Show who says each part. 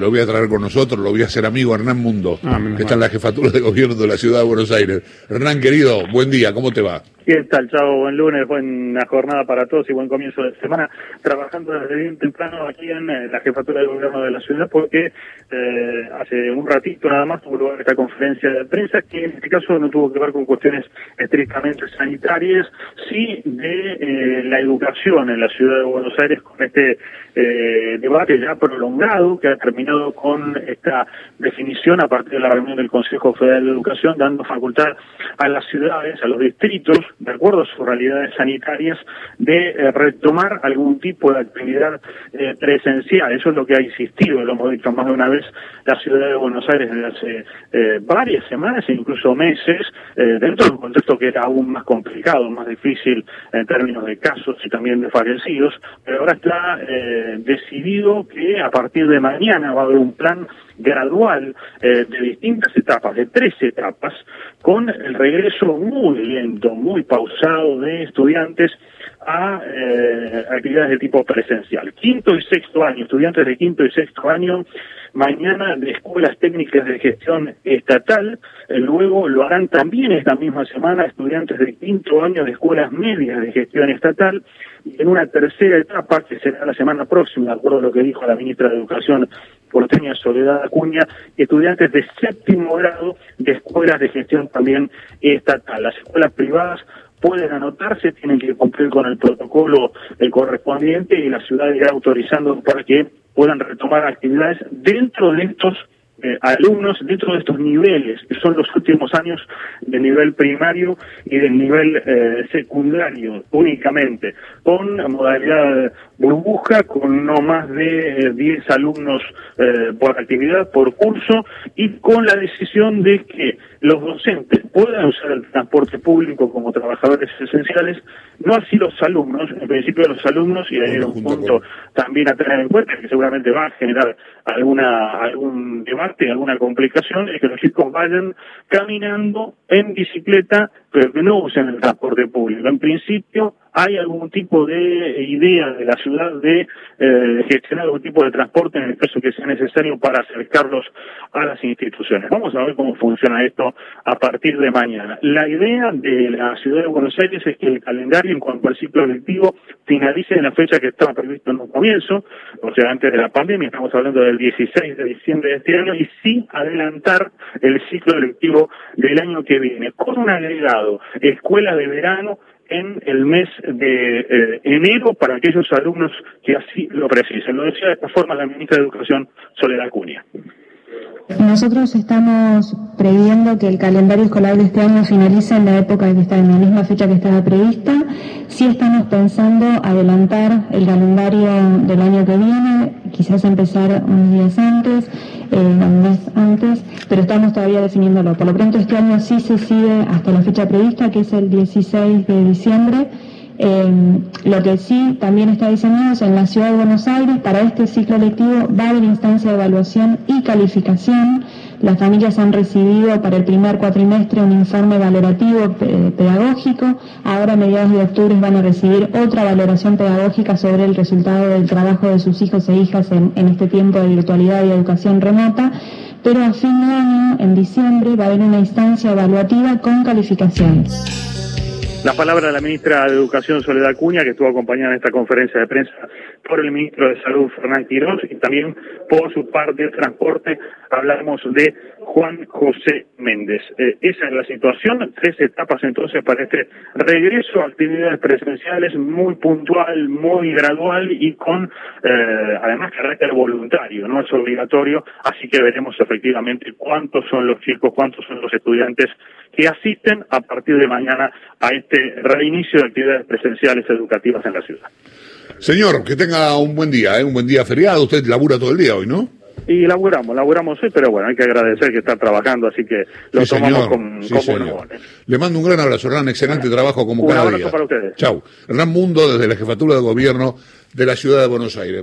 Speaker 1: Lo voy a traer con nosotros, lo voy a hacer amigo Hernán Mundo,
Speaker 2: Ah,
Speaker 1: que está en la jefatura de gobierno de la ciudad de Buenos Aires. Hernán, querido, buen día, ¿cómo te va?
Speaker 2: ¿Qué tal, Chavo? Buen lunes, buena jornada para todos y buen comienzo de semana. Trabajando desde bien temprano aquí en eh, la jefatura de gobierno de la ciudad porque eh, hace un ratito nada más tuvo lugar esta conferencia de prensa que en este caso no tuvo que ver con cuestiones estrictamente sanitarias, sí de eh, la educación en la ciudad de Buenos Aires con este eh, debate ya prolongado que ha terminado con esta definición a partir de la reunión del Consejo Federal de Educación, dando facultad a las ciudades, a los distritos, de acuerdo a sus realidades sanitarias, de eh, retomar algún tipo de actividad eh, presencial. Eso es lo que ha insistido, lo hemos dicho más de una vez, la ciudad de Buenos Aires desde hace eh, varias semanas e incluso meses, dentro de un contexto que era aún más complicado, más difícil en términos de casos y también de fallecidos, pero ahora está decidido que a partir de mañana va a haber un plan gradual de distintas etapas, de tres etapas, con el regreso muy lento, muy pausado de estudiantes a eh, actividades de tipo presencial. Quinto y sexto año, estudiantes de quinto y sexto año, mañana de escuelas técnicas de gestión estatal, eh, luego lo harán también esta misma semana estudiantes de quinto año de escuelas medias de gestión estatal, y en una tercera etapa, que será la semana próxima, de acuerdo a lo que dijo la ministra de Educación porteña Soledad Acuña, estudiantes de séptimo grado de escuelas de gestión también estatal. Las escuelas privadas pueden anotarse, tienen que cumplir con el protocolo eh, correspondiente y la ciudad irá autorizando para que puedan retomar actividades dentro de estos eh, alumnos dentro de estos niveles, que son los últimos años del nivel primario y del nivel eh, secundario únicamente, con modalidad burbuja, con no más de 10 alumnos eh, por actividad, por curso, y con la decisión de que los docentes puedan usar el transporte público como trabajadores esenciales, no así los alumnos, en principio los alumnos, y hay un punto también a tener en cuenta, que seguramente va a generar alguna algún debate, alguna complicación, es que los chicos vayan caminando en bicicleta, pero que no usen el transporte público. En principio, hay algún tipo de idea de la ciudad de eh, gestionar algún tipo de transporte en el caso que sea necesario para acercarlos a las instituciones. Vamos a ver cómo funciona esto a partir de mañana. La idea de la ciudad de Buenos Aires es que el calendario en cuanto al ciclo lectivo finalice en la fecha que estaba previsto en un comienzo, o sea, antes de la pandemia, estamos hablando del 16 de diciembre de este año, y sí adelantar el ciclo lectivo del año que viene, con un agregado, escuela de verano, en el mes de eh, enero para aquellos alumnos que así lo precisen. Lo decía de esta forma la ministra de Educación, Soledad Cunha.
Speaker 3: Nosotros estamos previendo que el calendario escolar de este año finalice en la época que está en la misma fecha que estaba prevista. Sí estamos pensando adelantar el calendario del año que viene, quizás empezar unos días antes, eh, un mes antes, pero estamos todavía definiéndolo. Por lo pronto este año sí se sigue hasta la fecha prevista, que es el 16 de diciembre. Eh, lo que sí también está diseñado es en la ciudad de Buenos Aires, para este ciclo lectivo va a haber instancia de evaluación y calificación. Las familias han recibido para el primer cuatrimestre un informe valorativo pedagógico. Ahora a mediados de octubre van a recibir otra valoración pedagógica sobre el resultado del trabajo de sus hijos e hijas en, en este tiempo de virtualidad y educación remota. Pero a fin de año, en diciembre, va a haber una instancia evaluativa con calificaciones.
Speaker 2: La palabra de la ministra de Educación, Soledad Cuña, que estuvo acompañada en esta conferencia de prensa por el ministro de Salud, Fernán Quirós, y también por su parte de transporte, hablamos de Juan José Méndez. Eh, esa es la situación, tres etapas entonces para este regreso a actividades presenciales muy puntual, muy gradual y con eh, además carácter voluntario, no es obligatorio, así que veremos efectivamente cuántos son los chicos, cuántos son los estudiantes que asisten a partir de mañana a este reinicio de actividades presenciales educativas en la ciudad.
Speaker 1: Señor, que tenga un buen día, ¿eh? un buen día feriado. Usted labura todo el día hoy, ¿no?
Speaker 2: Y laburamos, laburamos hoy, pero bueno, hay que agradecer que está trabajando, así que lo
Speaker 1: Sí,
Speaker 2: tomamos
Speaker 1: señor.
Speaker 2: con,
Speaker 1: Sí,
Speaker 2: con
Speaker 1: señor. Le mando un gran abrazo, Hernán. Excelente trabajo como
Speaker 2: Un
Speaker 1: cada
Speaker 2: abrazo
Speaker 1: día.
Speaker 2: para ustedes.
Speaker 1: Chau. Hernán Mundo desde la Jefatura de Gobierno de la Ciudad de Buenos Aires.